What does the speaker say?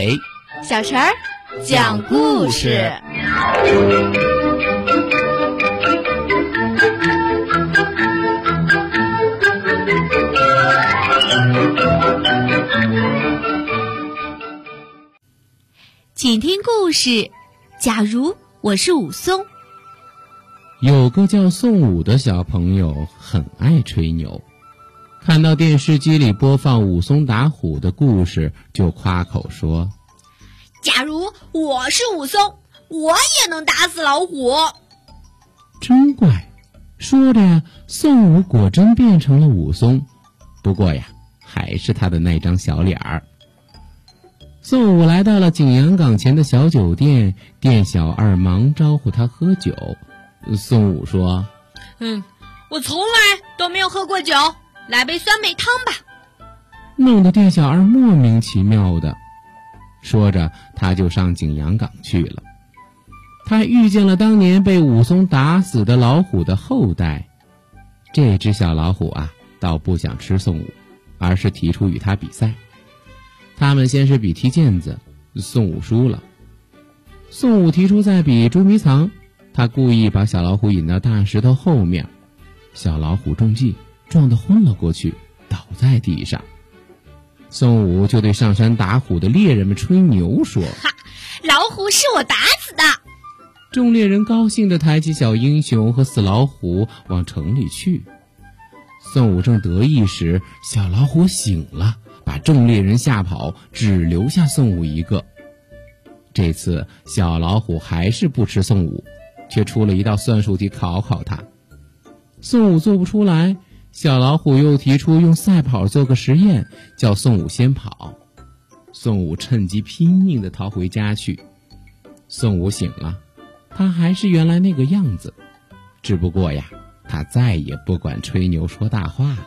伟、小陈儿讲故事。请听故事。假如我是武松，有个叫宋武的小朋友很爱吹牛，看到电视机里播放武松打虎的故事，就夸口说：“假如我是武松，我也能打死老虎。”真怪！说着呀，宋武果真变成了武松，不过呀，还是他的那张小脸儿。宋武来到了景阳冈前的小酒店，店小二忙招呼他喝酒。宋武说：“嗯，我从来都没有喝过酒，来杯酸梅汤吧。”弄得店小二莫名其妙的。说着，他就上景阳冈去了。他遇见了当年被武松打死的老虎的后代。这只小老虎啊，倒不想吃宋武，而是提出与他比赛。他们先是比踢毽子，宋武输了。宋武提出再比捉迷藏，他故意把小老虎引到大石头后面，小老虎中计，撞得昏了过去，倒在地上。宋武就对上山打虎的猎人们吹牛说：“哈，老虎是我打死的。”众猎人高兴地抬起小英雄和死老虎往城里去。宋武正得意时，小老虎醒了。把众猎人吓跑，只留下宋武一个。这次小老虎还是不吃宋武，却出了一道算术题考考他。宋武做不出来，小老虎又提出用赛跑做个实验，叫宋武先跑。宋武趁机拼命的逃回家去。宋武醒了，他还是原来那个样子，只不过呀，他再也不管吹牛说大话了。